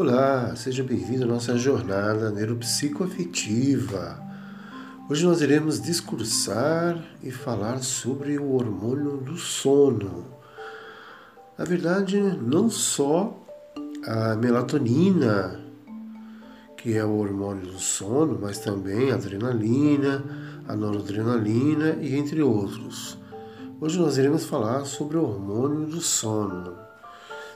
Olá, seja bem-vindo à nossa jornada neuropsicoafetiva. Hoje nós iremos discursar e falar sobre o hormônio do sono. Na verdade, não só a melatonina, que é o hormônio do sono, mas também a adrenalina, a noradrenalina e entre outros. Hoje nós iremos falar sobre o hormônio do sono.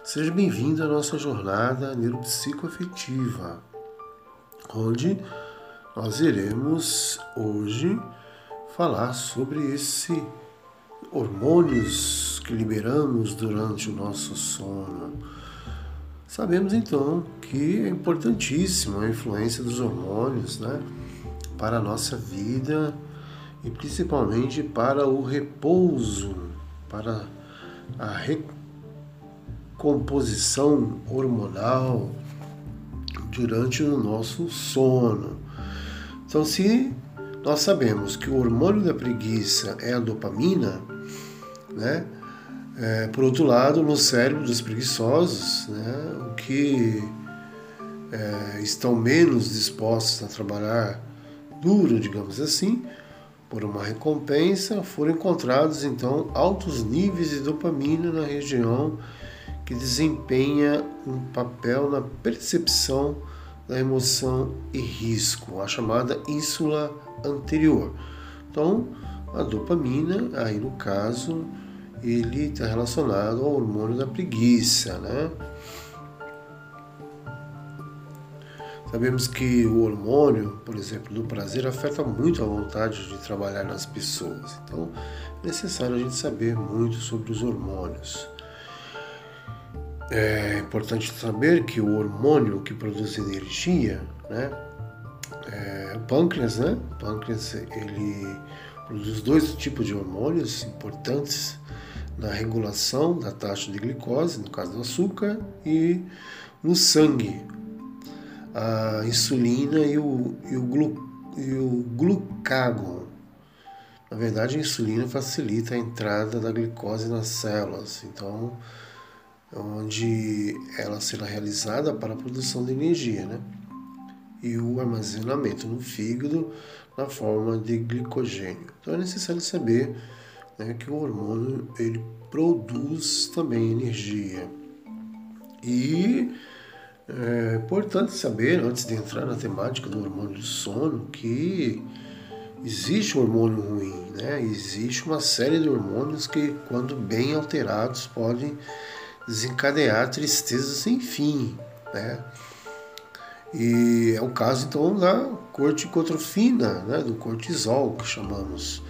Seja bem-vindo à nossa jornada neuropsicoafetiva, onde nós iremos hoje falar sobre esse hormônios que liberamos durante o nosso sono. Sabemos então que é importantíssima a influência dos hormônios, né, para a nossa vida e principalmente para o repouso, para a recuperação composição hormonal durante o nosso sono. Então, se nós sabemos que o hormônio da preguiça é a dopamina, né? É, por outro lado, no cérebro dos preguiçosos, né, o que é, estão menos dispostos a trabalhar duro, digamos assim, por uma recompensa, foram encontrados então altos níveis de dopamina na região que desempenha um papel na percepção da emoção e risco, a chamada ínsula anterior. Então, a dopamina, aí no caso, ele está relacionado ao hormônio da preguiça, né? Sabemos que o hormônio, por exemplo, do prazer afeta muito a vontade de trabalhar nas pessoas. Então, é necessário a gente saber muito sobre os hormônios. É importante saber que o hormônio que produz energia, né, é o pâncreas, né? O pâncreas ele produz dois tipos de hormônios importantes na regulação da taxa de glicose, no caso do açúcar, e no sangue, a insulina e o, e o, glu, e o glucagon. Na verdade, a insulina facilita a entrada da glicose nas células, então onde ela será realizada para a produção de energia, né? E o armazenamento no fígado na forma de glicogênio. Então é necessário saber né, que o hormônio ele produz também energia. E é importante saber, antes de entrar na temática do hormônio do sono, que existe um hormônio ruim, né? Existe uma série de hormônios que, quando bem alterados, podem desencadear tristeza sem fim, né? E é o caso então da corticotrofina, né, do cortisol, que chamamos,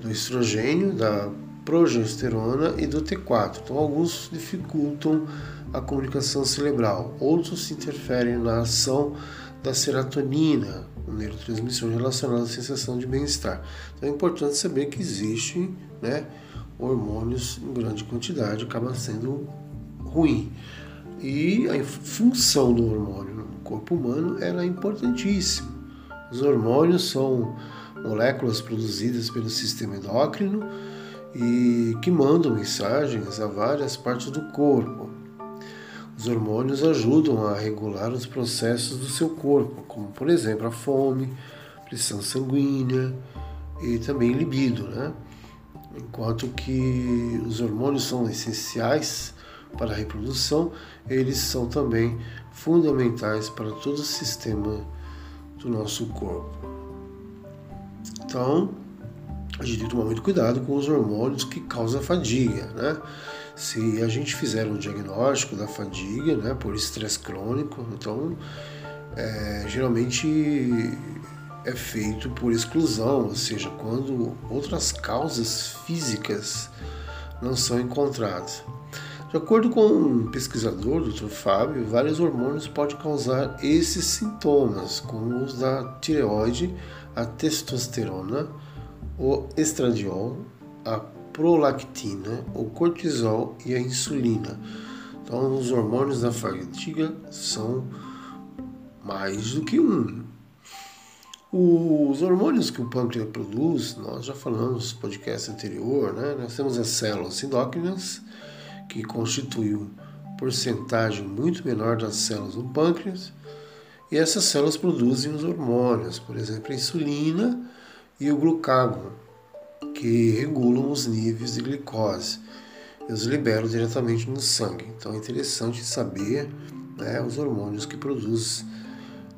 do estrogênio, da progesterona e do T4. Então, alguns dificultam a comunicação cerebral, outros interferem na ação da serotonina, um neurotransmissor relacionado à sensação de bem-estar. Então, é importante saber que existe, né, hormônios em grande quantidade, acaba sendo ruim. E a função do hormônio no corpo humano é importantíssima. Os hormônios são moléculas produzidas pelo sistema endócrino e que mandam mensagens a várias partes do corpo. Os hormônios ajudam a regular os processos do seu corpo, como por exemplo a fome, pressão sanguínea e também libido, né? Enquanto que os hormônios são essenciais para a reprodução, eles são também fundamentais para todo o sistema do nosso corpo. Então, a gente tem que tomar muito cuidado com os hormônios que causam fadiga, né? Se a gente fizer um diagnóstico da fadiga, né, por estresse crônico, então é, geralmente é feito por exclusão, ou seja, quando outras causas físicas não são encontradas. De acordo com um pesquisador, Dr. Fábio, vários hormônios podem causar esses sintomas, como os da tireoide, a testosterona, o estradiol, a prolactina, o cortisol e a insulina. Então, os hormônios da fadiga são mais do que um. Os hormônios que o pâncreas produz, nós já falamos no podcast anterior, né? Nós temos as células endócrinas, que constituem porcentagem muito menor das células do pâncreas e essas células produzem os hormônios, por exemplo, a insulina e o glucagon, que regulam os níveis de glicose e os liberam diretamente no sangue. Então é interessante saber né, os hormônios que produz,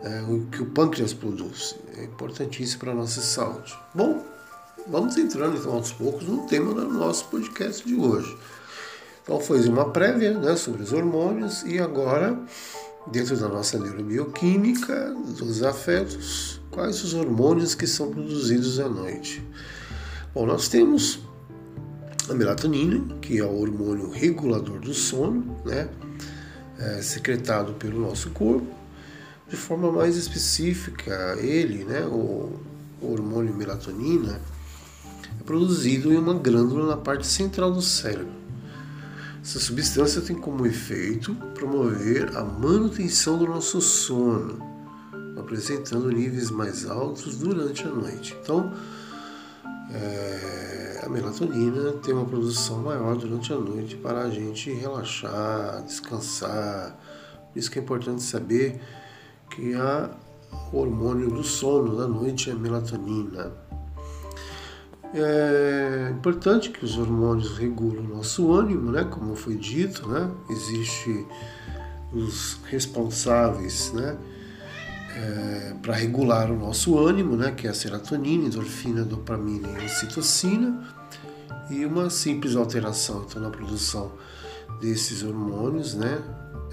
é, o que o pâncreas produz. É importantíssimo para a nossa saúde. Bom, vamos entrando então aos poucos no tema do nosso podcast de hoje. Então foi uma prévia né, sobre os hormônios e agora, dentro da nossa neurobioquímica, dos afetos, quais os hormônios que são produzidos à noite. Bom, nós temos a melatonina, que é o hormônio regulador do sono, né, é, secretado pelo nosso corpo. De forma mais específica, ele, né, o, o hormônio melatonina, é produzido em uma glândula na parte central do cérebro essa substância tem como efeito promover a manutenção do nosso sono, apresentando níveis mais altos durante a noite. Então, é, a melatonina tem uma produção maior durante a noite para a gente relaxar, descansar. Por isso que é importante saber que a, o hormônio do sono da noite é a melatonina. É importante que os hormônios regulem o nosso ânimo, né? Como foi dito, né? Existem os responsáveis, né? É, para regular o nosso ânimo, né? Que é a serotonina, endorfina, dopamina e ocitocina. E uma simples alteração então na produção desses hormônios, né?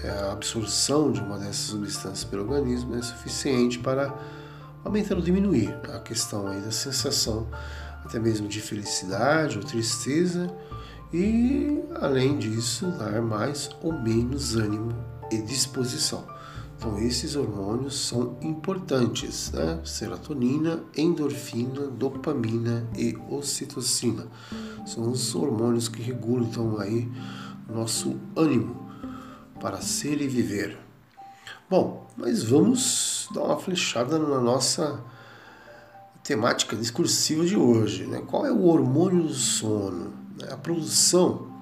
É a absorção de uma dessas substâncias pelo organismo é suficiente para aumentar ou diminuir a questão aí da sensação até mesmo de felicidade ou tristeza, e além disso, dar mais ou menos ânimo e disposição. Então, esses hormônios são importantes, né? Serotonina, endorfina, dopamina e ocitocina. São os hormônios que regulam então aí nosso ânimo para ser e viver. Bom, mas vamos dar uma flechada na nossa temática discursiva de hoje. Né? Qual é o hormônio do sono? A produção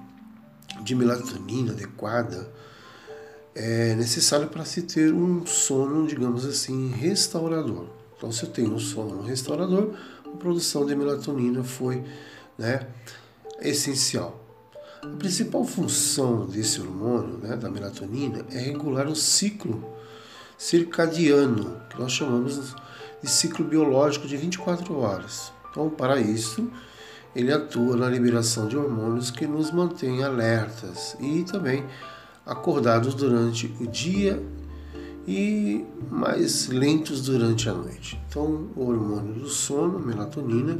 de melatonina adequada é necessária para se ter um sono, digamos assim, restaurador. Então, se eu tenho um sono restaurador, a produção de melatonina foi né, essencial. A principal função desse hormônio, né, da melatonina, é regular o ciclo circadiano, que nós chamamos de ciclo biológico de 24 horas. Então, para isso, ele atua na liberação de hormônios que nos mantêm alertas e também acordados durante o dia e mais lentos durante a noite. Então, o hormônio do sono, a melatonina,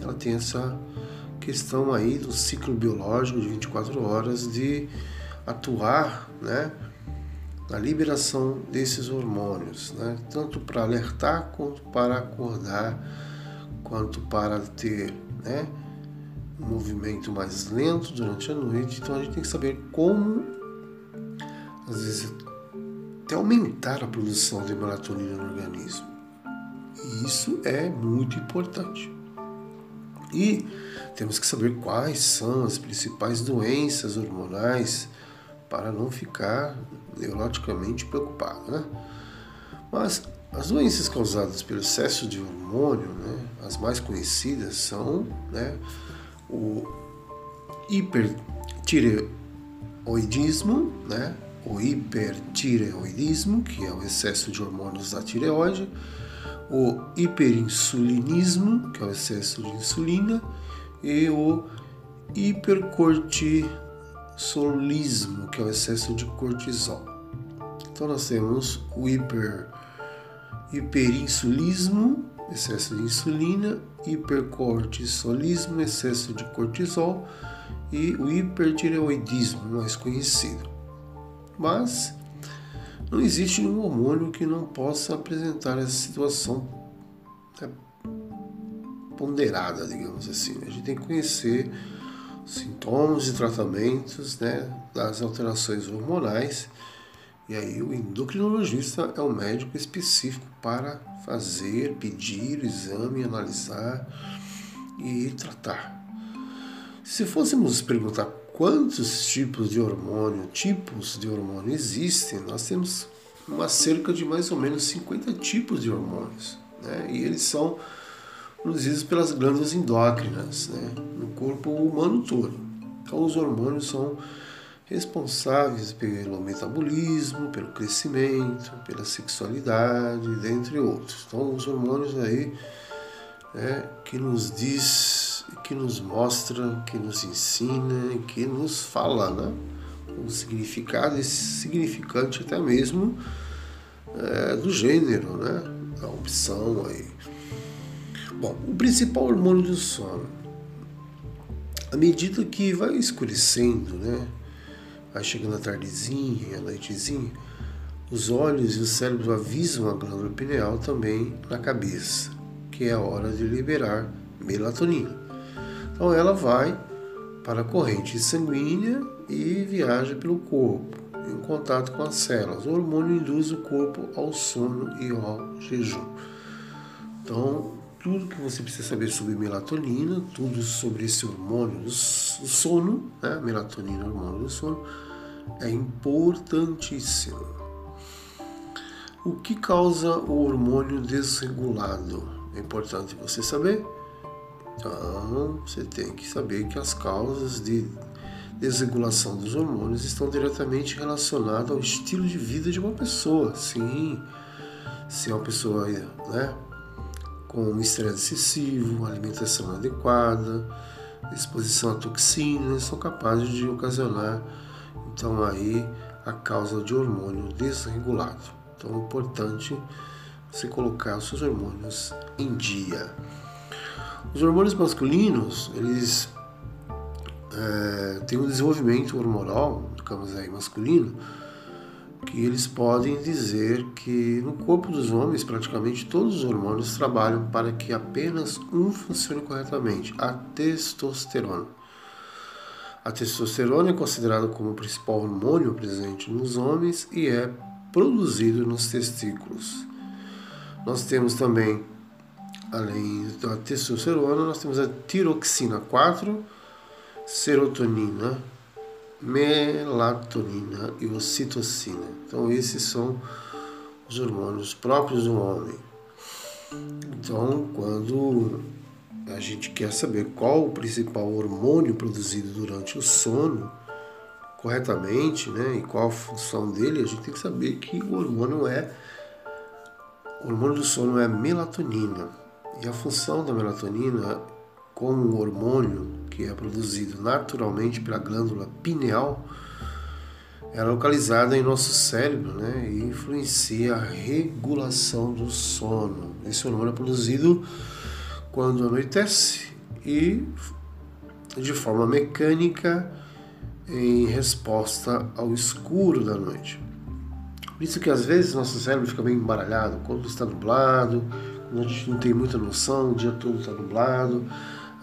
ela tem essa questão aí do ciclo biológico de 24 horas de atuar, né, na liberação desses hormônios, né? tanto para alertar quanto para acordar, quanto para ter né, um movimento mais lento durante a noite. Então a gente tem que saber como, às vezes, até aumentar a produção de melatonina no organismo. E isso é muito importante. E temos que saber quais são as principais doenças hormonais para não ficar neuroticamente preocupado, né? Mas as doenças causadas pelo excesso de hormônio, né, as mais conhecidas são né, o hipertireoidismo, né, o hipertireoidismo, que é o excesso de hormônios da tireoide, o hiperinsulinismo, que é o excesso de insulina, e o hipercortisolismo solismo, que é o excesso de cortisol. Então nós temos o hiper, hiperinsulismo, excesso de insulina, hipercortisolismo, excesso de cortisol e o hipertireoidismo, mais conhecido. Mas não existe nenhum hormônio que não possa apresentar essa situação né, ponderada, digamos assim. A gente tem que conhecer sintomas e tratamentos né, das alterações hormonais. E aí o endocrinologista é o médico específico para fazer, pedir o exame, analisar e tratar. Se fôssemos perguntar quantos tipos de hormônio, tipos de hormônio existem, nós temos uma cerca de mais ou menos 50 tipos de hormônios. Né? E eles são produzidos pelas glândulas endócrinas né? no corpo humano todo. Então, os hormônios são responsáveis pelo metabolismo, pelo crescimento, pela sexualidade, dentre outros. Então, os hormônios aí é, que nos diz, que nos mostra, que nos ensina, que nos fala, né? O significado, esse significante até mesmo é, do gênero, né? A opção aí. Bom, o principal hormônio do sono. À medida que vai escurecendo, né? Vai chegando a tardezinha, a noitezinha, os olhos e o cérebro avisam a glândula pineal também na cabeça que é a hora de liberar melatonina. Então ela vai para a corrente sanguínea e viaja pelo corpo, em contato com as células. O hormônio induz o corpo ao sono e ao jejum. Então, tudo que você precisa saber sobre melatonina, tudo sobre esse hormônio do sono, né? melatonina, hormônio do sono, é importantíssimo. O que causa o hormônio desregulado? É importante você saber. Então, você tem que saber que as causas de desregulação dos hormônios estão diretamente relacionadas ao estilo de vida de uma pessoa. Sim, se é uma pessoa né, com estresse excessivo, alimentação adequada, exposição a toxinas, são capazes de ocasionar então aí a causa de hormônio desregulado. Então é importante você colocar os seus hormônios em dia. Os hormônios masculinos, eles é, têm um desenvolvimento hormonal, digamos aí, masculino, que eles podem dizer que no corpo dos homens praticamente todos os hormônios trabalham para que apenas um funcione corretamente, a testosterona. A testosterona é considerada como o principal hormônio presente nos homens e é produzido nos testículos. Nós temos também, além da testosterona, nós temos a tiroxina 4, serotonina, melatonina e ocitocina. Então esses são os hormônios próprios do homem. Então, quando a gente quer saber qual o principal hormônio produzido durante o sono corretamente, né, e qual a função dele, a gente tem que saber que o hormônio é o hormônio do sono é melatonina. E a função da melatonina, como um hormônio que é produzido naturalmente pela glândula pineal, é localizada em nosso cérebro né, e influencia a regulação do sono. Esse hormônio é produzido quando anoitece e de forma mecânica em resposta ao escuro da noite. Por isso que às vezes nosso cérebro fica bem embaralhado quando está nublado, quando a gente não tem muita noção, o dia todo está nublado,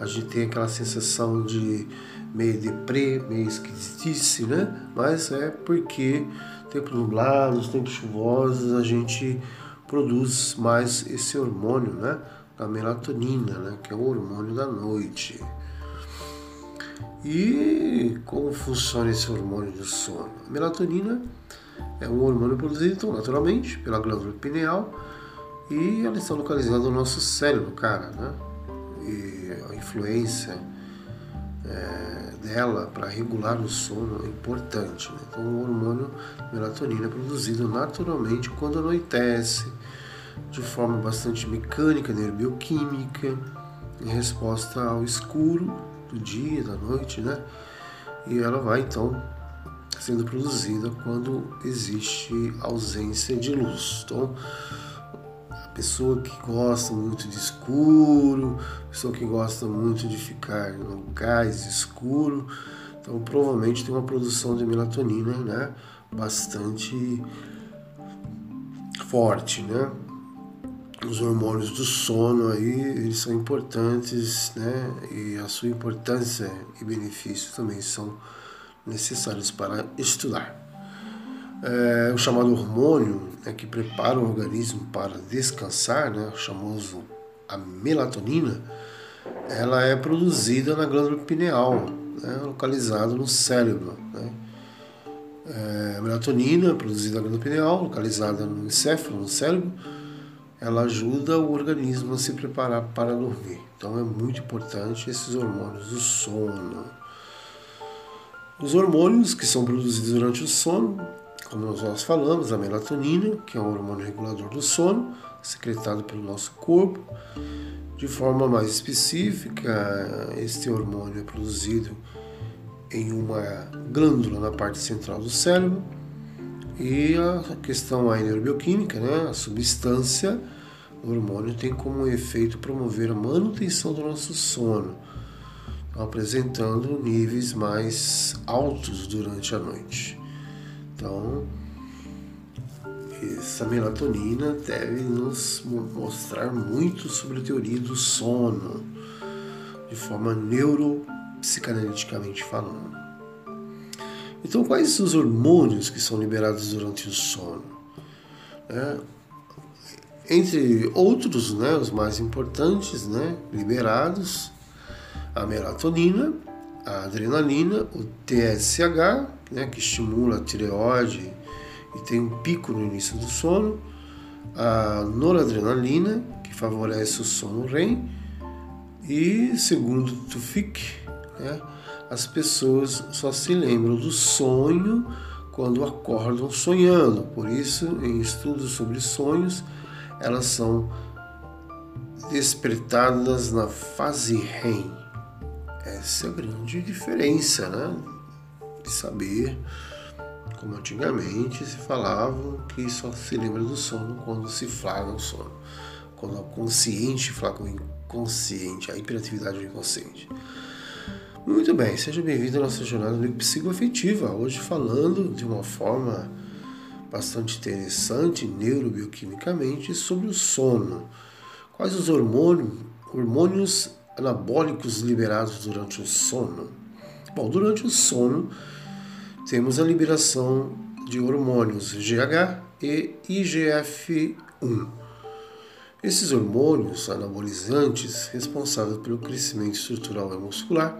a gente tem aquela sensação de meio deprê, meio esquisitice, né? Mas é porque tempo nublado, tempos chuvosos, a gente produz mais esse hormônio, né? Da melatonina, né? Que é o hormônio da noite. E como funciona esse hormônio do sono? A melatonina é um hormônio produzido então, naturalmente pela glândula pineal e ela está localizada no nosso cérebro, cara, né? E a influência é, dela para regular o sono é importante. Né? Então, o hormônio melatonina é produzido naturalmente quando anoitece, de forma bastante mecânica, neurobioquímica, em resposta ao escuro do dia, da noite, né? E ela vai então sendo produzida quando existe ausência de luz. Então, pessoa que gosta muito de escuro, pessoa que gosta muito de ficar em locais escuro, então provavelmente tem uma produção de melatonina, né, bastante forte, né? Os hormônios do sono aí, eles são importantes, né? E a sua importância e benefício também são necessários para estudar. É, o chamado hormônio né, que prepara o organismo para descansar, né, o famoso a melatonina, ela é produzida na glândula pineal, né, localizada no cérebro. Né? É, a melatonina, produzida na glândula pineal, localizada no encéfalo, no cérebro, ela ajuda o organismo a se preparar para dormir. Então é muito importante esses hormônios do sono. Os hormônios que são produzidos durante o sono, como nós falamos, a melatonina, que é um hormônio regulador do sono, secretado pelo nosso corpo. De forma mais específica, este hormônio é produzido em uma glândula na parte central do cérebro e a questão aí neurobioquímica, né? a substância, o hormônio tem como efeito promover a manutenção do nosso sono, apresentando níveis mais altos durante a noite. Então, essa melatonina deve nos mostrar muito sobre a teoria do sono, de forma neuropsicanaliticamente falando. Então, quais os hormônios que são liberados durante o sono? É, entre outros, né, os mais importantes, né, liberados, a melatonina, a adrenalina, o TSH, né, que estimula a tireoide e tem um pico no início do sono, a noradrenalina, que favorece o sono REM, e segundo Tufik, né, as pessoas só se lembram do sonho quando acordam sonhando. Por isso, em estudos sobre sonhos, elas são despertadas na fase REM. Essa é a grande diferença, né? Saber como antigamente se falava que só se lembra do sono quando se flagra o sono. Quando o consciente flagra o inconsciente, a hiperatividade do inconsciente. Muito bem, seja bem-vindo à nossa jornada psicoafetiva. Hoje falando de uma forma bastante interessante, neurobioquimicamente, sobre o sono. Quais os hormônios anabólicos liberados durante o sono? Bom, durante o sono temos a liberação de hormônios GH e IGF-1. Esses hormônios anabolizantes, responsáveis pelo crescimento estrutural e muscular,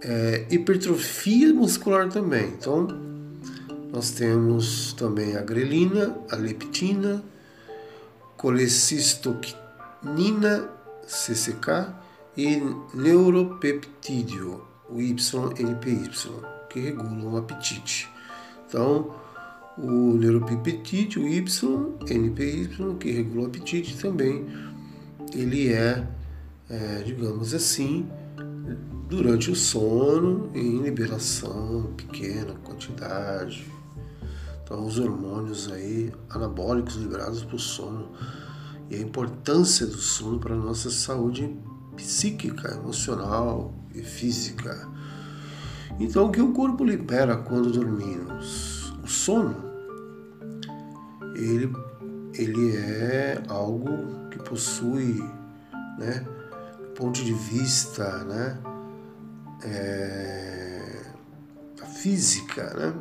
é, hipertrofia muscular também. Então, nós temos também a grelina, a leptina, colecistoquinina, CCK, e neuropeptídeo, o YNPY, que regulam o apetite. Então, o neuropeptídeo Y, NPY, que regula o apetite também, ele é, é digamos assim, durante o sono em liberação, pequena quantidade. Então, os hormônios aí anabólicos liberados o sono e a importância do sono para a nossa saúde psíquica, emocional e física. Então, o que o corpo libera quando dormimos? O sono, ele, ele é algo que possui, né, ponto de vista, né, é, a física, né?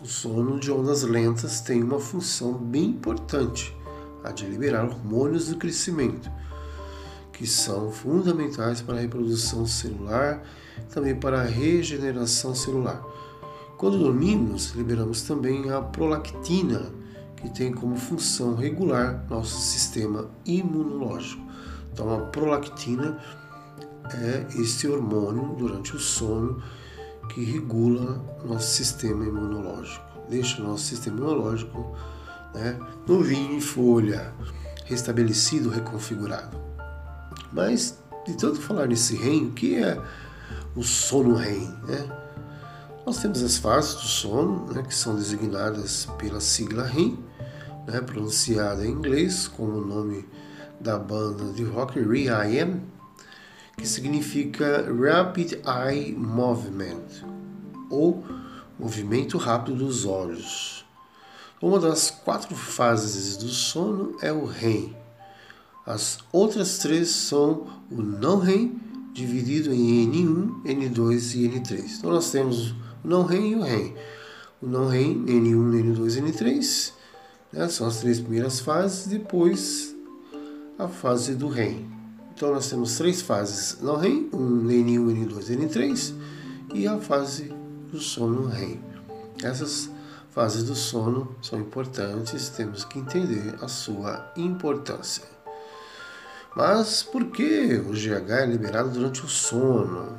O sono de ondas lentas tem uma função bem importante, a de liberar hormônios do crescimento, que são fundamentais para a reprodução celular, também para a regeneração celular. Quando dormimos, liberamos também a prolactina, que tem como função regular nosso sistema imunológico. Então, a prolactina é este hormônio durante o sono que regula nosso sistema imunológico, deixa nosso sistema imunológico né, novinho em folha, restabelecido, reconfigurado. Mas, de tanto falar nesse REM, o que é o sono REM? Né? Nós temos as fases do sono, né, que são designadas pela sigla REM, né, pronunciada em inglês como o nome da banda de rock REM, que significa Rapid Eye Movement, ou movimento rápido dos olhos. Uma das quatro fases do sono é o REM. As outras três são o não REM, dividido em N1, N2 e N3. Então nós temos o não REM e o REM. O não REM, N1, N2 e N3, né, são as três primeiras fases, depois a fase do REM. Então nós temos três fases no REM, um N1, N2, N3 e a fase do sono REM. Essas fases do sono são importantes, temos que entender a sua importância. Mas por que o GH é liberado durante o sono?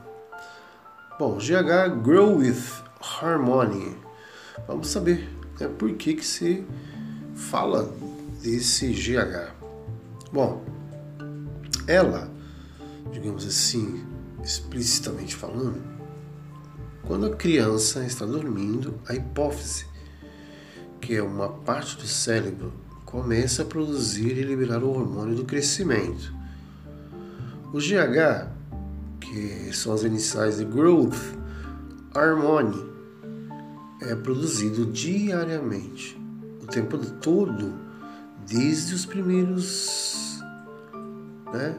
Bom, GH Grow with Harmony. Vamos saber né, por que, que se fala desse GH. Bom, ela, digamos assim, explicitamente falando, quando a criança está dormindo, a hipófise que é uma parte do cérebro, começa a produzir e liberar o hormônio do crescimento. O GH, que são as iniciais de Growth Hormone, é produzido diariamente, o tempo todo, desde os primeiros né,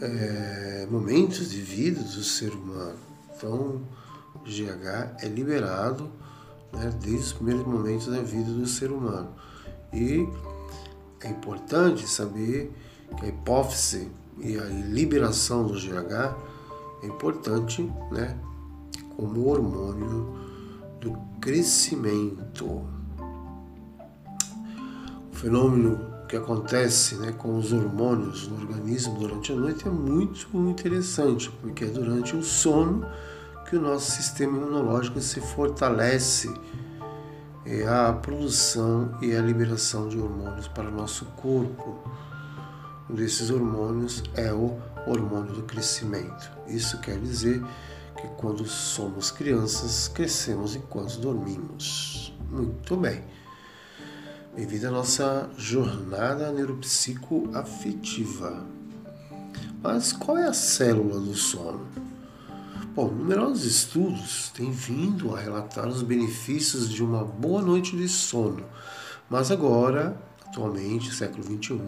é, momentos de vida do ser humano. Então, o GH é liberado né, desde os primeiros momentos da vida do ser humano. E é importante saber que a hipófise e a liberação do GH é importante né, como hormônio do crescimento. O fenômeno que acontece né, com os hormônios no organismo durante a noite é muito, interessante, porque é durante o sono que o nosso sistema imunológico se fortalece é a produção e a liberação de hormônios para o nosso corpo. Um desses hormônios é o hormônio do crescimento. Isso quer dizer que quando somos crianças, crescemos enquanto dormimos. Muito bem. Bem-vindo à nossa jornada neuropsicoafetiva. Mas qual é a célula do sono? Bom, numerosos estudos têm vindo a relatar os benefícios de uma boa noite de sono, mas agora, atualmente, século XXI,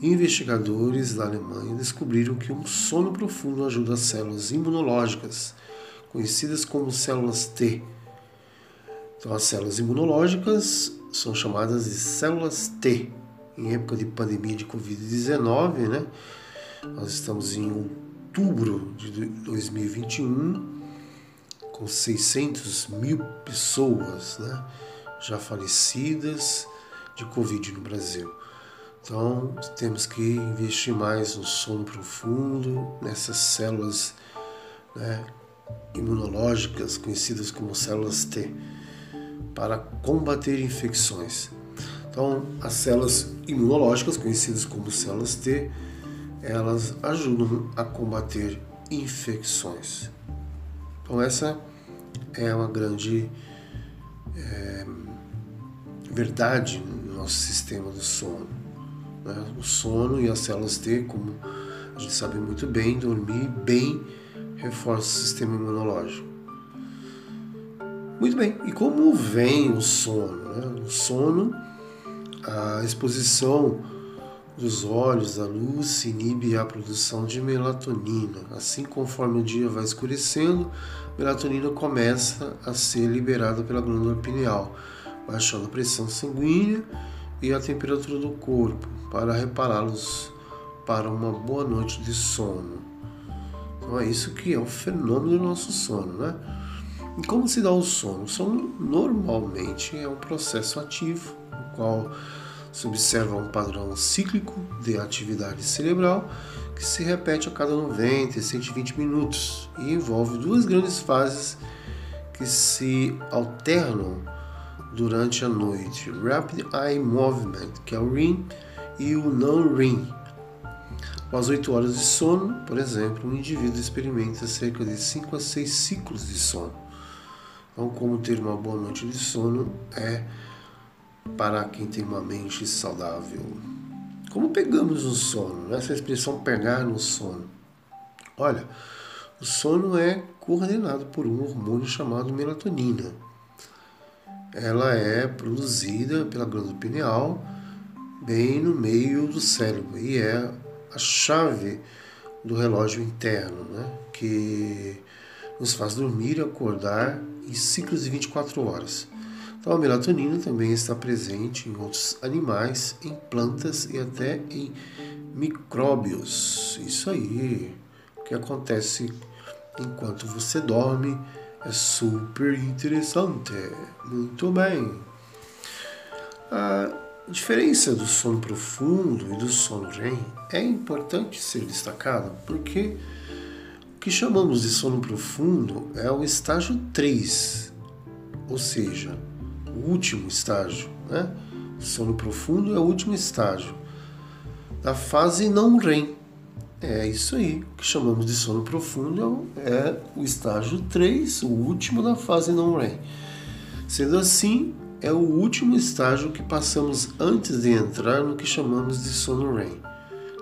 investigadores da Alemanha descobriram que um sono profundo ajuda as células imunológicas, conhecidas como células T. Então, as células imunológicas são chamadas de células T. Em época de pandemia de Covid-19, né? Nós estamos em um outubro de 2021, com 600 mil pessoas né, já falecidas de Covid no Brasil. Então, temos que investir mais no sono profundo, nessas células né, imunológicas, conhecidas como células T, para combater infecções. Então, as células imunológicas, conhecidas como células T, elas ajudam a combater infecções. Então essa é uma grande é, verdade no nosso sistema do sono. Né? O sono e as células T, como a gente sabe muito bem, dormir bem reforça o sistema imunológico. Muito bem, e como vem o sono? Né? O sono, a exposição dos olhos, a luz inibe a produção de melatonina. Assim, conforme o dia vai escurecendo, melatonina começa a ser liberada pela glândula pineal, baixando a pressão sanguínea e a temperatura do corpo para repará-los para uma boa noite de sono. Então é isso que é o fenômeno do nosso sono, né? E como se dá o sono? O sono normalmente é um processo ativo, no qual se observa um padrão cíclico de atividade cerebral que se repete a cada 90 e 120 minutos e envolve duas grandes fases que se alternam durante a noite: Rapid Eye Movement, que é o REM, e o Non-REM. Após 8 horas de sono, por exemplo, um indivíduo experimenta cerca de 5 a 6 ciclos de sono. Então, como ter uma boa noite de sono é para quem tem uma mente saudável. Como pegamos o sono? Essa expressão pegar no sono. Olha, o sono é coordenado por um hormônio chamado melatonina. Ela é produzida pela glândula pineal, bem no meio do cérebro, e é a chave do relógio interno, né? que nos faz dormir acordar em ciclos de 24 horas. Então, a melatonina também está presente em outros animais, em plantas e até em micróbios. Isso aí. O que acontece enquanto você dorme é super interessante. Muito bem. A diferença do sono profundo e do sono REM é importante ser destacada porque o que chamamos de sono profundo é o estágio 3, ou seja, o último estágio. Né? O sono profundo é o último estágio da fase não REM. É isso aí. O que chamamos de sono profundo é o estágio 3, o último da fase não REM. Sendo assim, é o último estágio que passamos antes de entrar no que chamamos de sono REM.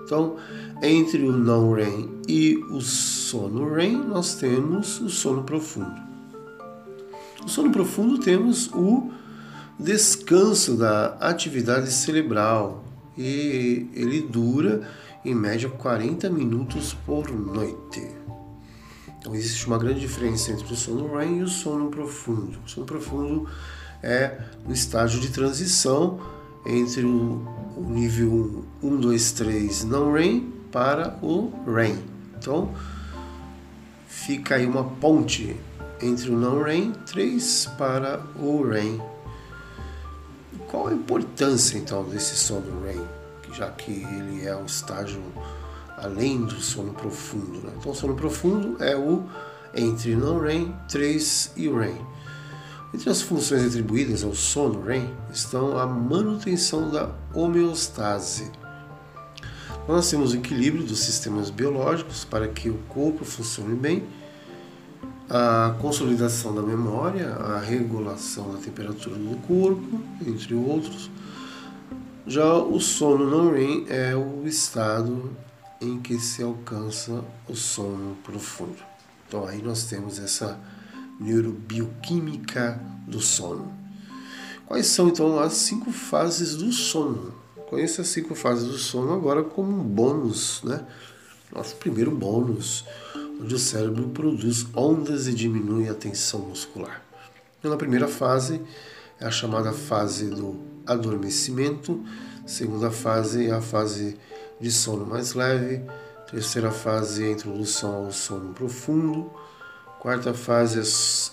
Então, entre o não REM e o sono REM, nós temos o sono profundo. No sono profundo temos o descanso da atividade cerebral e ele dura em média 40 minutos por noite. Então existe uma grande diferença entre o sono REM e o sono profundo. O sono profundo é um estágio de transição entre o, o nível 1, 2, 3 não REM para o REM. Então fica aí uma ponte entre o não REM 3 para o REM. Qual a importância então desse sono REM? já que ele é um estágio além do sono profundo. Né? Então, o sono profundo é o entre non-REM, 3 e REM. Entre as funções atribuídas ao sono REM estão a manutenção da homeostase. Nós temos o equilíbrio dos sistemas biológicos para que o corpo funcione bem, a consolidação da memória, a regulação da temperatura do corpo, entre outros, já o sono não REM é o estado em que se alcança o sono profundo. Então aí nós temos essa neurobioquímica do sono. Quais são então as cinco fases do sono? Conheça as cinco fases do sono agora como um bônus, né? Nosso primeiro bônus, onde o cérebro produz ondas e diminui a tensão muscular. Na primeira fase é a chamada fase do adormecimento. Segunda fase é a fase de sono mais leve. Terceira fase é a introdução ao sono profundo. Quarta fase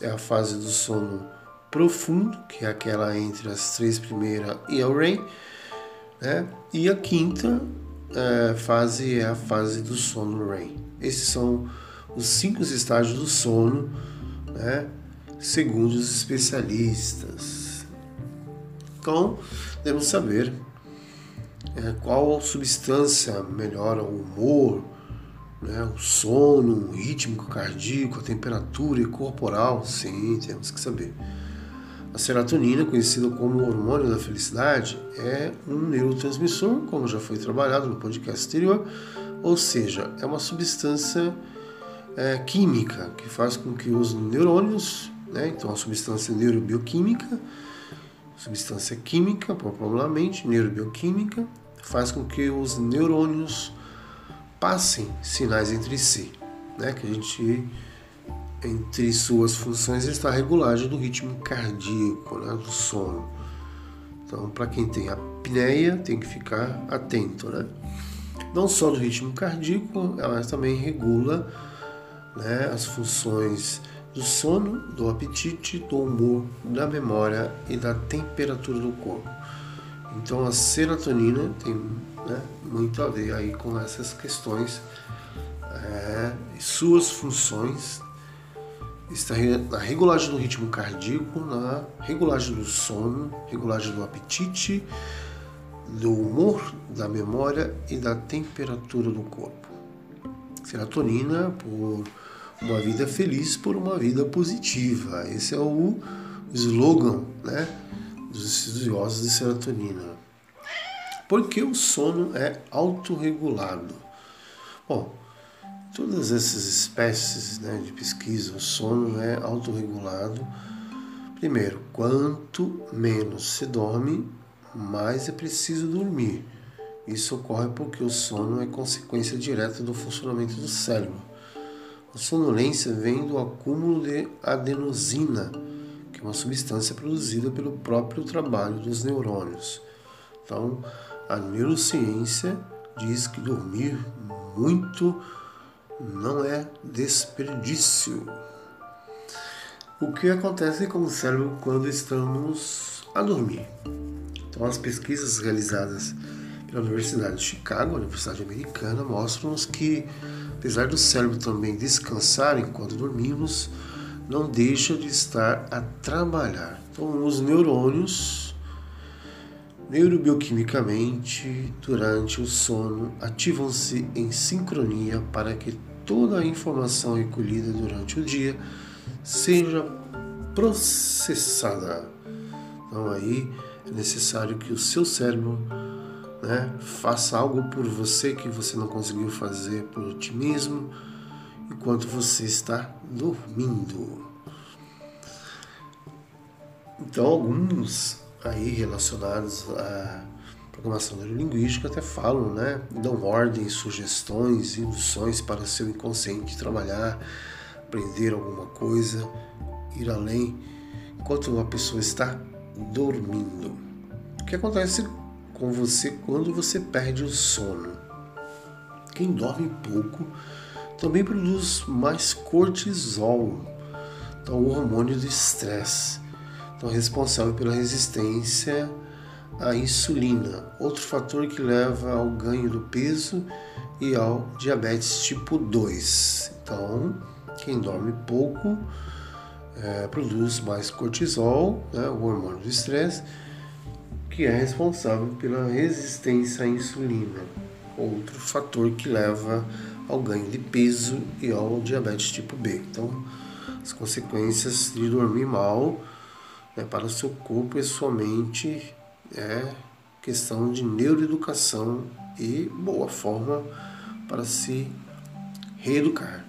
é a fase do sono profundo, que é aquela entre as três primeiras e a REM. Né? E a quinta é, fase é a fase do sono REM. Esses são os cinco estágios do sono, né? segundo os especialistas. Então, devemos saber é, qual substância melhora o humor, né, o sono, o ritmo cardíaco, a temperatura corporal. Sim, temos que saber. A serotonina, conhecida como hormônio da felicidade, é um neurotransmissor, como já foi trabalhado no podcast anterior, ou seja, é uma substância é, química que faz com que os neurônios, né, então a substância neurobioquímica, substância química, popularmente neurobioquímica, faz com que os neurônios passem sinais entre si, né? Que a gente entre suas funções está a regulagem do ritmo cardíaco, né? do sono. Então, para quem tem apneia, tem que ficar atento, né? Não só do ritmo cardíaco, ela também regula né, as funções do sono, do apetite, do humor, da memória e da temperatura do corpo. Então a serotonina tem né, muito a ver aí com essas questões é, suas funções está na regulagem do ritmo cardíaco, na regulagem do sono, regulagem do apetite, do humor, da memória e da temperatura do corpo. Serotonina por uma vida feliz por uma vida positiva. Esse é o slogan né, dos estudiosos de serotonina. Porque o sono é autorregulado. Bom, todas essas espécies né, de pesquisa, o sono é autorregulado. Primeiro, quanto menos se dorme, mais é preciso dormir. Isso ocorre porque o sono é consequência direta do funcionamento do cérebro. A sonolência vem do acúmulo de adenosina, que é uma substância produzida pelo próprio trabalho dos neurônios. Então, a neurociência diz que dormir muito não é desperdício. O que acontece com o cérebro quando estamos a dormir? Então, as pesquisas realizadas pela Universidade de Chicago, a Universidade Americana, mostram-nos que, apesar do cérebro também descansar enquanto dormimos, não deixa de estar a trabalhar. Então, os neurônios, neurobioquimicamente, durante o sono, ativam-se em sincronia para que toda a informação recolhida durante o dia seja processada. Então, aí é necessário que o seu cérebro né, faça algo por você que você não conseguiu fazer por ti mesmo enquanto você está dormindo. Então, alguns aí relacionados à programação neurolinguística até falam, né? Dão ordens, sugestões, induções para seu inconsciente trabalhar, aprender alguma coisa, ir além, enquanto uma pessoa está dormindo. O que acontece com você quando você perde o sono? Quem dorme pouco também produz mais cortisol, então o hormônio do estresse, então responsável pela resistência à insulina, outro fator que leva ao ganho do peso e ao diabetes tipo 2. Então, quem dorme pouco é, produz mais cortisol, né, o hormônio do estresse, que é responsável pela resistência à insulina, outro fator que leva ao ganho de peso e ao diabetes tipo B. Então, as consequências de dormir mal né, para o seu corpo e sua mente é questão de neuroeducação e boa forma para se reeducar.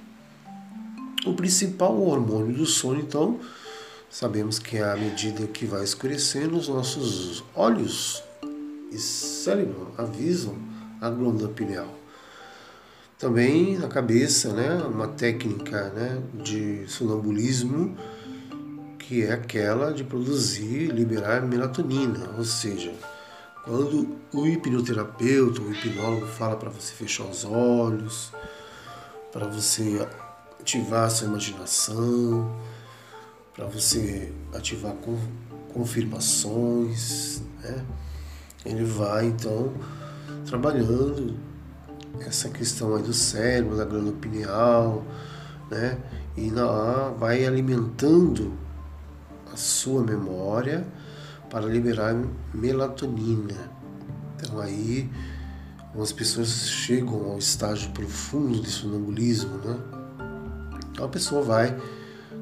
O principal hormônio do sono, então, sabemos que à medida que vai escurecendo, os nossos olhos e cérebro avisam a glândula pineal. Também na cabeça, né, uma técnica né, de sonambulismo que é aquela de produzir e liberar melatonina, ou seja, quando o hipnoterapeuta, o hipnólogo fala para você fechar os olhos, para você ativar a sua imaginação, para você ativar confirmações, né? Ele vai então trabalhando essa questão aí do cérebro, da glândula pineal, né? E na, vai alimentando a sua memória para liberar melatonina. Então aí algumas pessoas chegam ao estágio profundo de sonambulismo, né? Então a pessoa vai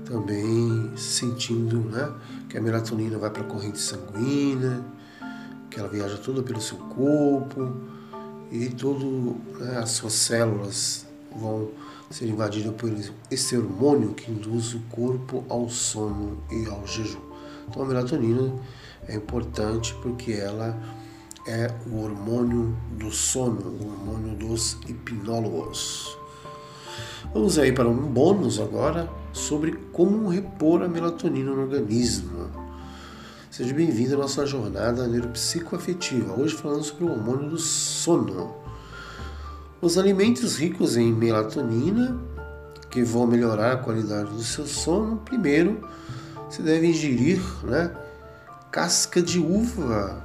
também sentindo né, que a melatonina vai para a corrente sanguínea, que ela viaja toda pelo seu corpo e todas né, as suas células vão ser invadidas por esse hormônio que induz o corpo ao sono e ao jejum. Então a melatonina é importante porque ela é o hormônio do sono, o hormônio dos hipnólogos. Vamos aí para um bônus agora sobre como repor a melatonina no organismo. Seja bem-vindo à nossa jornada neuropsicoafetiva. Hoje falando sobre o hormônio do sono. Os alimentos ricos em melatonina, que vão melhorar a qualidade do seu sono, primeiro, você deve ingerir né, casca de uva.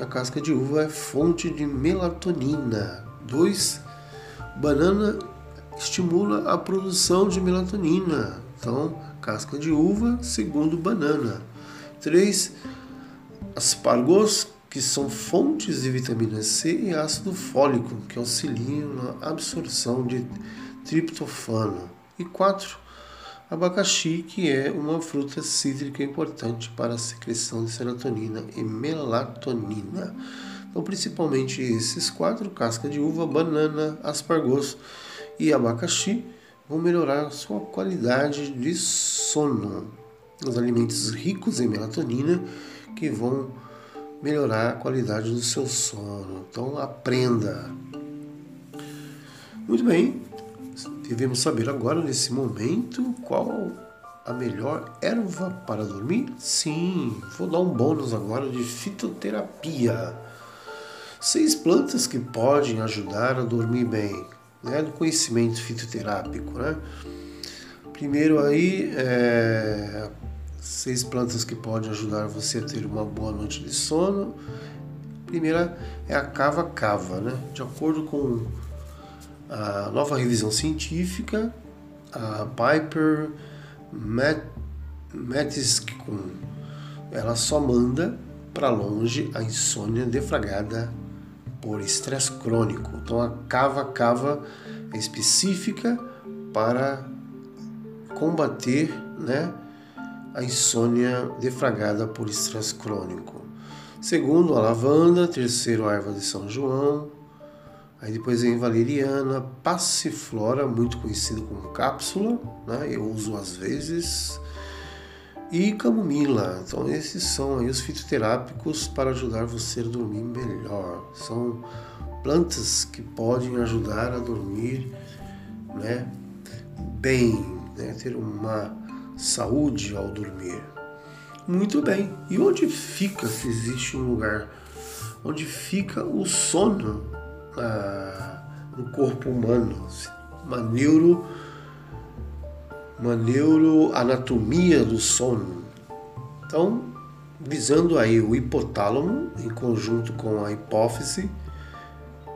A casca de uva é fonte de melatonina. Dois, banana estimula a produção de melatonina. Então, casca de uva, segundo banana. 3. Aspargos, que são fontes de vitamina C e ácido fólico, que auxiliam na absorção de triptofano. E 4. Abacaxi, que é uma fruta cítrica importante para a secreção de serotonina e melatonina. Então, principalmente esses quatro: casca de uva, banana, aspargos e abacaxi vão melhorar sua qualidade de sono. Os alimentos ricos em melatonina que vão melhorar a qualidade do seu sono. Então aprenda. Muito bem, devemos saber agora nesse momento qual a melhor erva para dormir? Sim, vou dar um bônus agora de fitoterapia. seis plantas que podem ajudar a dormir bem, né? Do conhecimento fitoterápico, né? Primeiro aí, é, seis plantas que podem ajudar você a ter uma boa noite de sono. Primeira é a cava-cava, né? De acordo com a nova revisão científica, a Piper Matiscon, ela só manda para longe a insônia deflagrada por estresse crônico. Então a cava-cava é específica para combater né, a insônia deflagrada por estresse crônico. Segundo, a lavanda, terceiro, a erva de São João, aí depois vem valeriana, passiflora, muito conhecido como cápsula, né, eu uso às vezes, e camomila. Então esses são aí os fitoterápicos para ajudar você a dormir melhor. São plantas que podem ajudar a dormir né, bem, né, ter uma saúde ao dormir. Muito bem. E onde fica, se existe um lugar, onde fica o sono ah, no corpo humano? Uma neuro uma neuroanatomia do sono. Então, visando aí o hipotálamo em conjunto com a hipófise,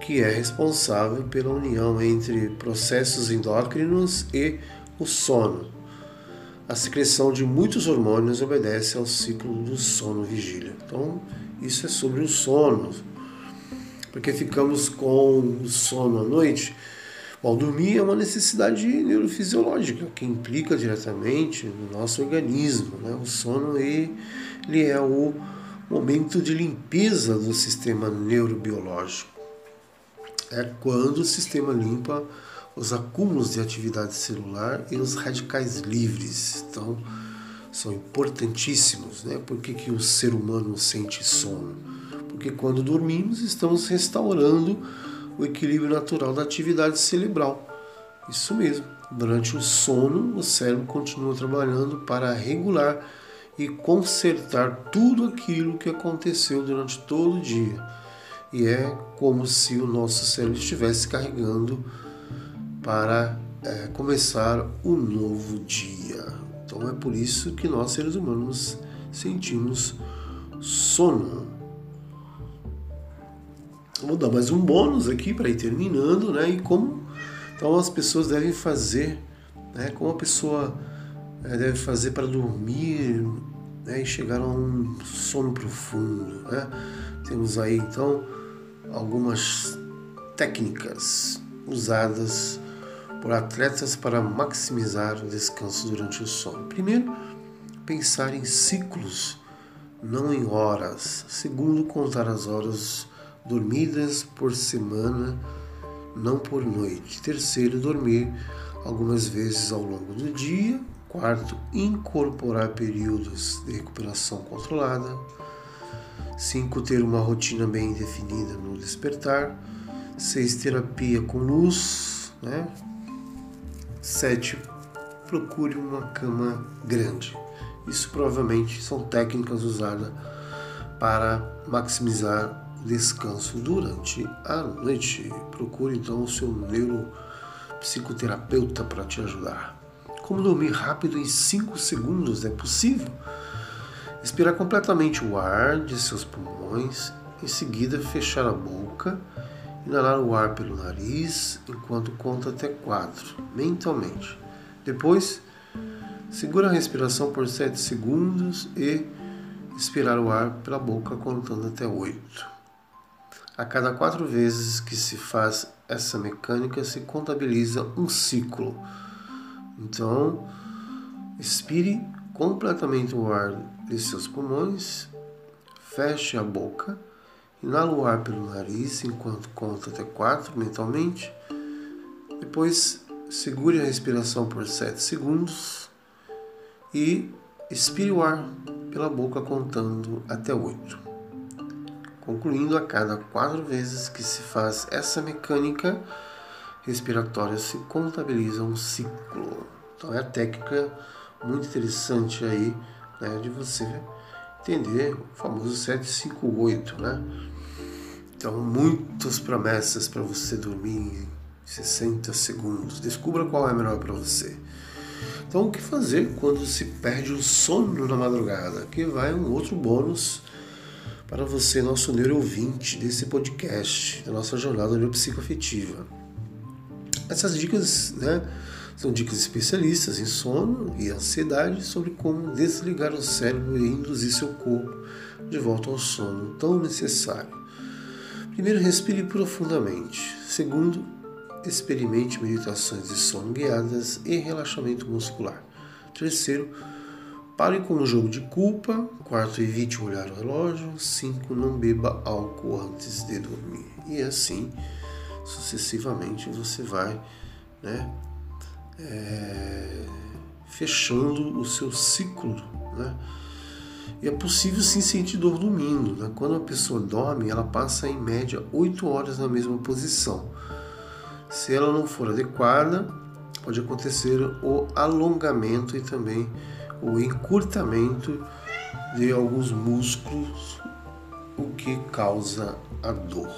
que é responsável pela união entre processos endócrinos e o sono. A secreção de muitos hormônios obedece ao ciclo do sono-vigília. Então, isso é sobre o sono. Porque ficamos com o sono à noite Bom, dormir é uma necessidade neurofisiológica que implica diretamente no nosso organismo. Né? O sono ele é o momento de limpeza do sistema neurobiológico. É quando o sistema limpa os acúmulos de atividade celular e os radicais livres. Então, são importantíssimos. Né? Por que, que o ser humano sente sono? Porque quando dormimos, estamos restaurando o equilíbrio natural da atividade cerebral. Isso mesmo. Durante o sono, o cérebro continua trabalhando para regular e consertar tudo aquilo que aconteceu durante todo o dia. E é como se o nosso cérebro estivesse carregando para é, começar o um novo dia. Então é por isso que nós, seres humanos, sentimos sono. Vou dar mais um bônus aqui para ir terminando, né? E como então as pessoas devem fazer, né? Como a pessoa é, deve fazer para dormir né? e chegar a um sono profundo, né? Temos aí então algumas técnicas usadas por atletas para maximizar o descanso durante o sono. Primeiro, pensar em ciclos, não em horas. Segundo, contar as horas dormidas por semana, não por noite. Terceiro, dormir algumas vezes ao longo do dia. Quarto, incorporar períodos de recuperação controlada. Cinco, ter uma rotina bem definida no despertar. Seis, terapia com luz. Né? Sete, procure uma cama grande. Isso provavelmente são técnicas usadas para maximizar descanso durante a noite. Procure então o seu neuropsicoterapeuta para te ajudar. Como dormir rápido em 5 segundos é possível? Expirar completamente o ar de seus pulmões, em seguida fechar a boca, inalar o ar pelo nariz enquanto conta até 4, mentalmente. Depois, segura a respiração por 7 segundos e expirar o ar pela boca contando até 8. A cada quatro vezes que se faz essa mecânica, se contabiliza um ciclo. Então, expire completamente o ar de seus pulmões, feche a boca, inala o ar pelo nariz enquanto conta até quatro mentalmente. Depois, segure a respiração por 7 segundos e expire o ar pela boca contando até 8 concluindo a cada quatro vezes que se faz essa mecânica respiratória se contabiliza um ciclo. Então é a técnica muito interessante aí né, de você entender o famoso 758, né? Então, muitas promessas para você dormir em 60 segundos. Descubra qual é melhor para você. Então, o que fazer quando se perde o sono na madrugada? Aqui vai um outro bônus para você, nosso neuroouvinte desse podcast, da nossa jornada neuropsicoafetiva. Essas dicas, né, são dicas especialistas em sono e ansiedade sobre como desligar o cérebro e induzir seu corpo de volta ao sono tão necessário. Primeiro, respire profundamente. Segundo, experimente meditações de sono guiadas e relaxamento muscular. Terceiro, pare com o jogo de culpa. Quarto, evite olhar o relógio. Cinco, não beba álcool antes de dormir. E assim, sucessivamente, você vai né, é, fechando o seu ciclo. Né? E é possível sim sentir dor dormindo. Né? Quando a pessoa dorme, ela passa em média 8 horas na mesma posição. Se ela não for adequada, pode acontecer o alongamento e também o encurtamento de alguns músculos, o que causa a dor.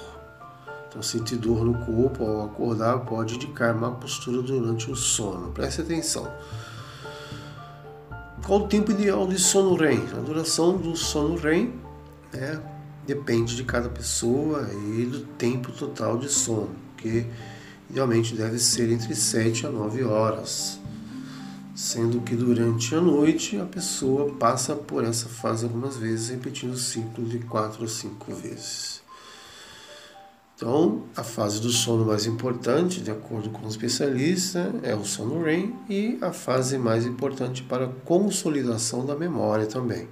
Então, sentir dor no corpo ao acordar pode indicar má postura durante o sono. Preste atenção. Qual o tempo ideal de sono REM? A duração do sono REM né, depende de cada pessoa e do tempo total de sono, que idealmente deve ser entre 7 a 9 horas, sendo que durante a noite a pessoa passa por essa fase algumas vezes, repetindo o ciclo de 4 a 5 vezes. Então, a fase do sono mais importante, de acordo com o especialista, é o sono REM e a fase mais importante para a consolidação da memória também.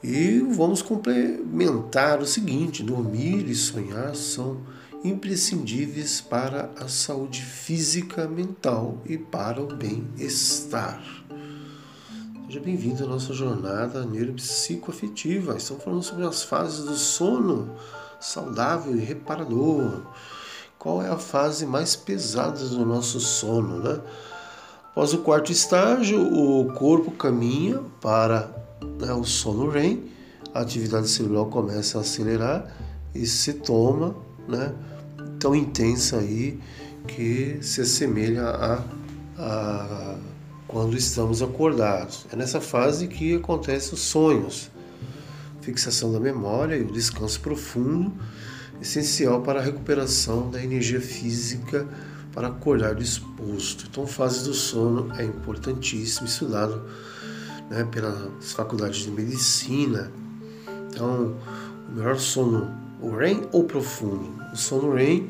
E vamos complementar o seguinte: dormir e sonhar são imprescindíveis para a saúde física, mental e para o bem-estar. Seja bem-vindo à nossa jornada neuropsicoafetiva. Estamos falando sobre as fases do sono saudável e reparador. Qual é a fase mais pesada do nosso sono, né? Após o quarto estágio, o corpo caminha para né, o sono REM, a atividade celular começa a acelerar e se toma, né, tão intensa aí que se assemelha a, a quando estamos acordados. É nessa fase que acontecem os sonhos fixação da memória e o descanso profundo, essencial para a recuperação da energia física para acordar disposto. Então, fase do sono é importantíssimo, estudado né, pelas faculdades de medicina. Então, o melhor sono, o REM ou profundo? O sono REM,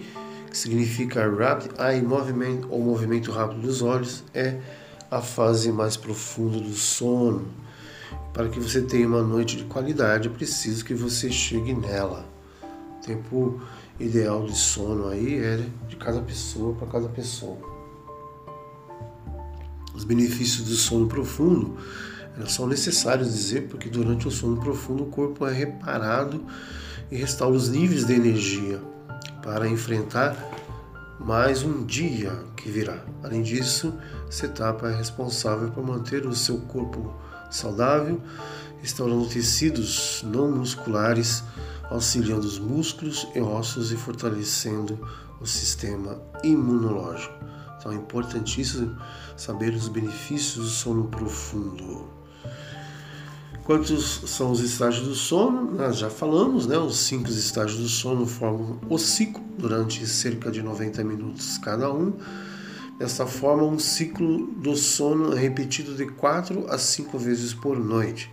que significa Rapid Eye Movement ou movimento rápido dos olhos, é a fase mais profunda do sono para que você tenha uma noite de qualidade, é preciso que você chegue nela. O tempo ideal de sono aí é de cada pessoa para cada pessoa. Os benefícios do sono profundo são necessários dizer porque durante o sono profundo o corpo é reparado e restaura os níveis de energia para enfrentar mais um dia que virá. Além disso, essa etapa é responsável por manter o seu corpo saudável, restaurando tecidos não musculares, auxiliando os músculos e ossos e fortalecendo o sistema imunológico. Então é importantíssimo saber os benefícios do sono profundo. Quantos são os estágios do sono? Nós já falamos, né? Os cinco estágios do sono formam o ciclo durante cerca de 90 minutos cada um. Dessa forma, um ciclo do sono é repetido de 4 a 5 vezes por noite.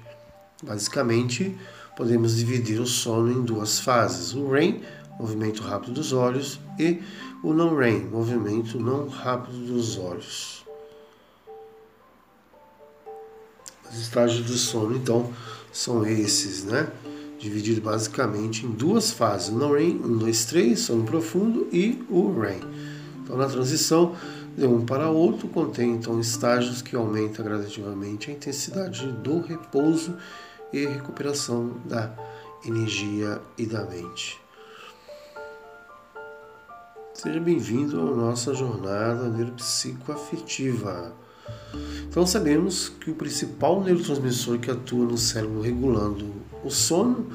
Basicamente, podemos dividir o sono em duas fases: o REM, movimento rápido dos olhos, e o não REM, movimento não rápido dos olhos. Os estágios do sono, então, são esses, né? Dividido basicamente em duas fases: o não REM, 1, 2, 3, sono profundo, e o REM. Então, na transição, de um para outro contém então estágios que aumentam gradativamente a intensidade do repouso e recuperação da energia e da mente. Seja bem-vindo à nossa jornada neuropsicoafetiva. Então sabemos que o principal neurotransmissor que atua no cérebro regulando o sono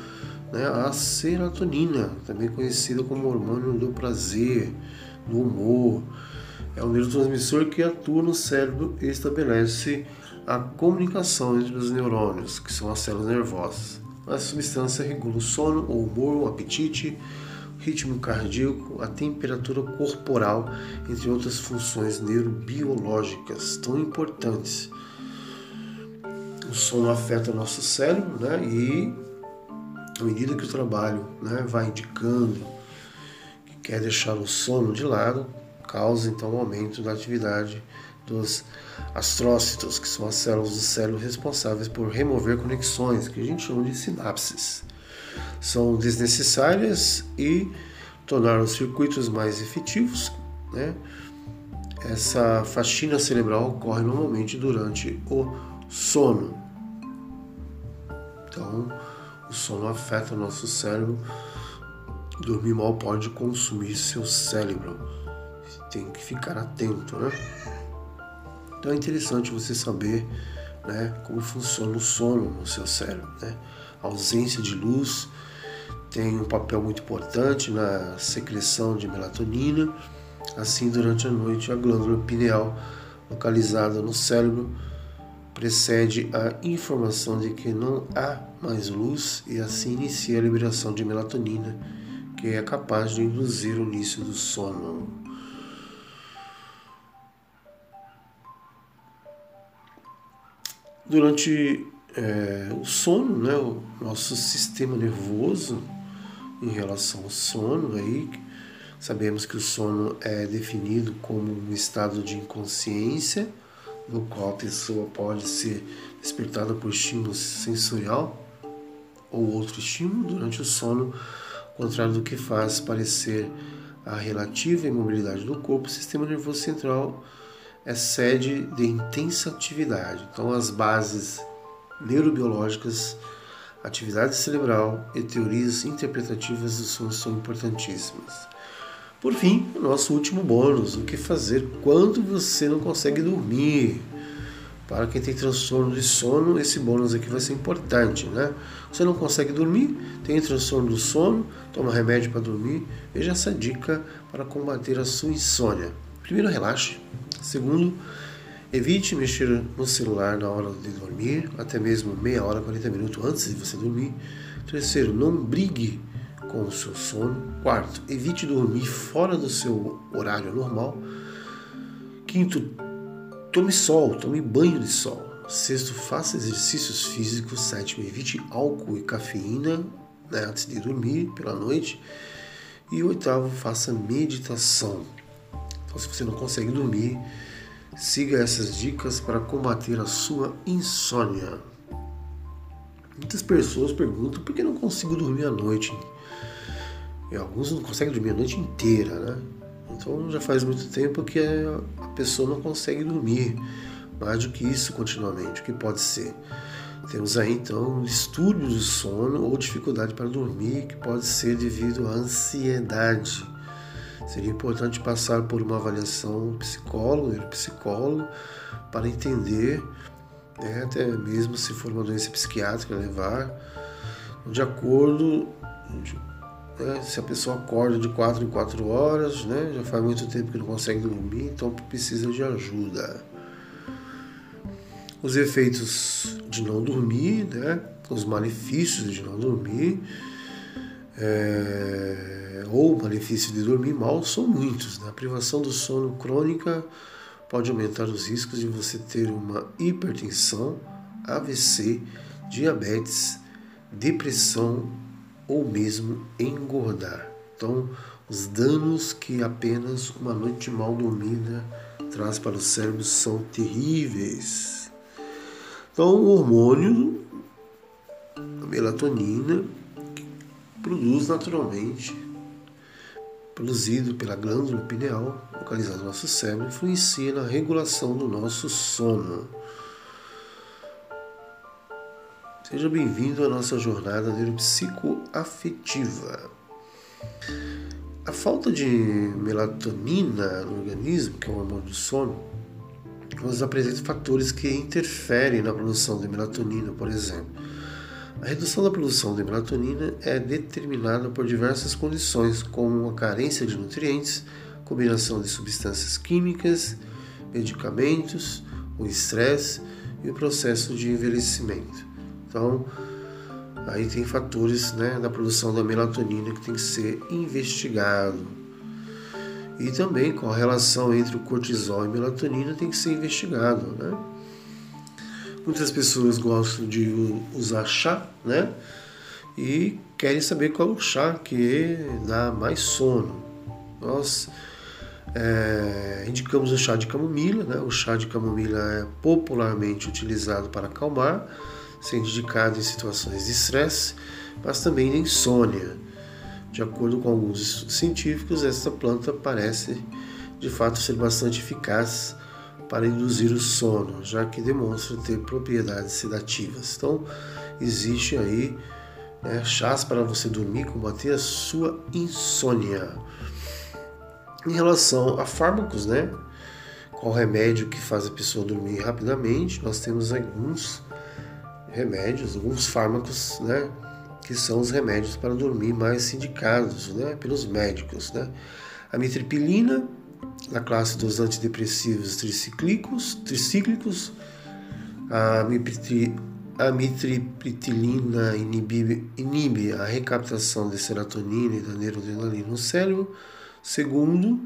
né, a serotonina, também conhecida como hormônio do prazer, do humor. É um neurotransmissor que atua no cérebro e estabelece a comunicação entre os neurônios, que são as células nervosas. A substância regula o sono, o humor, o apetite, ritmo cardíaco, a temperatura corporal, entre outras funções neurobiológicas tão importantes. O sono afeta o nosso cérebro, né? E à medida que o trabalho né, vai indicando que quer deixar o sono de lado, causa então um aumento da atividade dos astrócitos, que são as células do cérebro responsáveis por remover conexões, que a gente chama de sinapses. São desnecessárias e tornar os circuitos mais efetivos. Né? Essa faxina cerebral ocorre normalmente durante o sono. Então, o sono afeta o nosso cérebro. Dormir mal pode consumir seu cérebro. Tem que ficar atento, né? Então é interessante você saber né, como funciona o sono no seu cérebro. Né? Ausência de luz tem um papel muito importante na secreção de melatonina. Assim, durante a noite, a glândula pineal, localizada no cérebro, precede a informação de que não há mais luz e assim inicia a liberação de melatonina, que é capaz de induzir o início do sono. Durante é, o sono, né, o nosso sistema nervoso, em relação ao sono, aí, sabemos que o sono é definido como um estado de inconsciência, no qual a pessoa pode ser despertada por estímulo sensorial ou outro estímulo durante o sono, ao contrário do que faz parecer a relativa imobilidade do corpo, o sistema nervoso central é sede de intensa atividade. Então, as bases neurobiológicas, atividade cerebral e teorias interpretativas do sono são importantíssimas. Por fim, o nosso último bônus: o que fazer quando você não consegue dormir? Para quem tem transtorno de sono, esse bônus aqui vai ser importante, né? Você não consegue dormir, tem transtorno do sono, toma remédio para dormir, veja essa dica para combater a sua insônia. Primeiro, relaxe. Segundo, evite mexer no celular na hora de dormir, até mesmo meia hora, 40 minutos antes de você dormir. Terceiro, não brigue com o seu sono. Quarto, evite dormir fora do seu horário normal. Quinto, tome sol, tome banho de sol. Sexto, faça exercícios físicos. Sétimo, evite álcool e cafeína né, antes de dormir pela noite. E oitavo, faça meditação. Então, se você não consegue dormir, siga essas dicas para combater a sua insônia. Muitas pessoas perguntam por que não consigo dormir à noite. E alguns não conseguem dormir a noite inteira, né? Então já faz muito tempo que a pessoa não consegue dormir mais do que isso continuamente. O que pode ser? Temos aí então distúrbio do sono ou dificuldade para dormir, que pode ser devido à ansiedade Seria importante passar por uma avaliação psicólogo, psicólogo, para entender, né, até mesmo se for uma doença psiquiátrica, levar de acordo, né, se a pessoa acorda de 4 em 4 horas, né, já faz muito tempo que não consegue dormir, então precisa de ajuda. Os efeitos de não dormir, né, os malefícios de não dormir, é, ou o malefício de dormir mal são muitos. Né? A privação do sono crônica pode aumentar os riscos de você ter uma hipertensão, AVC, diabetes, depressão ou mesmo engordar. Então, os danos que apenas uma noite mal dormida traz para o cérebro são terríveis. Então, o hormônio, a melatonina, produz naturalmente, produzido pela glândula pineal, localizada no nosso cérebro, influencia na regulação do nosso sono. Seja bem-vindo à nossa jornada neuropsicoafetiva. A falta de melatonina no organismo, que é o hormônio do sono, nos apresenta fatores que interferem na produção de melatonina, por exemplo A redução da produção de melatonina é determinada por diversas condições, como a carência de nutrientes, combinação de substâncias químicas, medicamentos, o estresse e o processo de envelhecimento. Então, aí tem fatores né, da produção da melatonina que tem que ser investigado. E também com a relação entre o cortisol e melatonina tem que ser investigado, né? Muitas pessoas gostam de usar chá, né? E querem saber qual o chá que dá mais sono. Nós é, indicamos o chá de camomila, né? O chá de camomila é popularmente utilizado para acalmar, sendo indicado em situações de estresse, mas também de insônia. De acordo com alguns científicos, essa planta parece de fato ser bastante eficaz para induzir o sono, já que demonstra ter propriedades sedativas. Então, existe aí né, chás para você dormir, combater a sua insônia. Em relação a fármacos, né? Qual remédio que faz a pessoa dormir rapidamente? Nós temos alguns remédios, alguns fármacos, né? Que são os remédios para dormir mais indicados, né? Pelos médicos, né? A mitripilina, na classe dos antidepressivos tricíclicos, tricíclicos a, a mitriptilina inibe, inibe a recaptação de serotonina e da neuroadrenalina no cérebro. Segundo,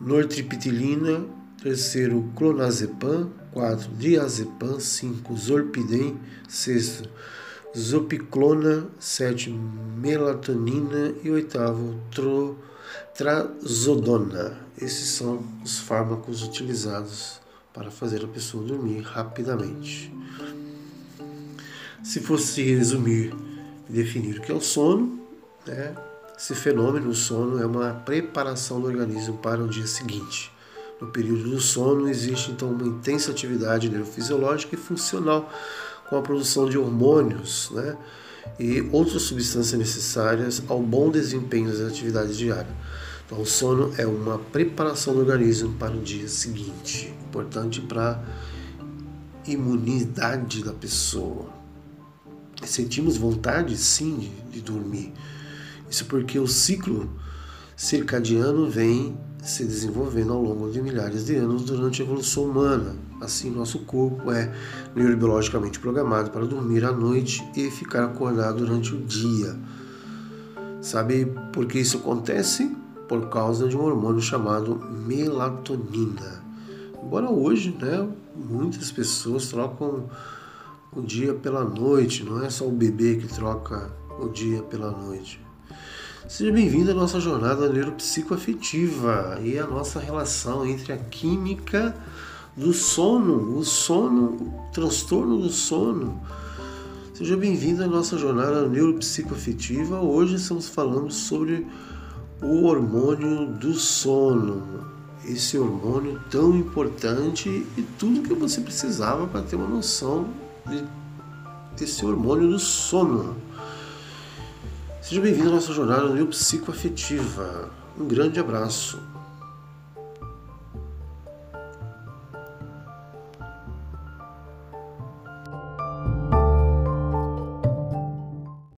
nortriptilina. Terceiro, clonazepam. Quatro, diazepam. Cinco, zorpidem. Sexto, zopiclona. Sétimo, melatonina. E oitavo, trazodona. Esses são os fármacos utilizados para fazer a pessoa dormir rapidamente. Se fosse resumir e definir o que é o sono, né, esse fenômeno, o sono, é uma preparação do organismo para o dia seguinte. No período do sono existe então uma intensa atividade neurofisiológica e funcional com a produção de hormônios né, e outras substâncias necessárias ao bom desempenho das atividades diárias. Então, o sono é uma preparação do organismo para o dia seguinte, importante para a imunidade da pessoa. Sentimos vontade, sim, de, dormir isso porque o ciclo circadiano vem se desenvolvendo ao longo de milhares de anos durante a evolução humana. Assim, nosso corpo é neurobiologicamente programado para dormir à noite e ficar acordado durante o dia. Sabe por que isso acontece? Por causa de um hormônio chamado melatonina. Embora hoje, né, muitas pessoas trocam o dia pela noite, não é só o bebê que troca o dia pela noite. Seja bem-vindo à nossa jornada neuropsicoafetiva e a nossa relação entre a química do sono, o sono, o transtorno do sono. Seja bem-vindo à nossa jornada neuropsicoafetiva. Hoje estamos falando sobre o hormônio do sono. Esse hormônio tão importante e tudo que você precisava para ter uma noção de, desse hormônio do sono. Seja bem-vindo à nossa jornada neuropsicoafetiva. Um grande abraço.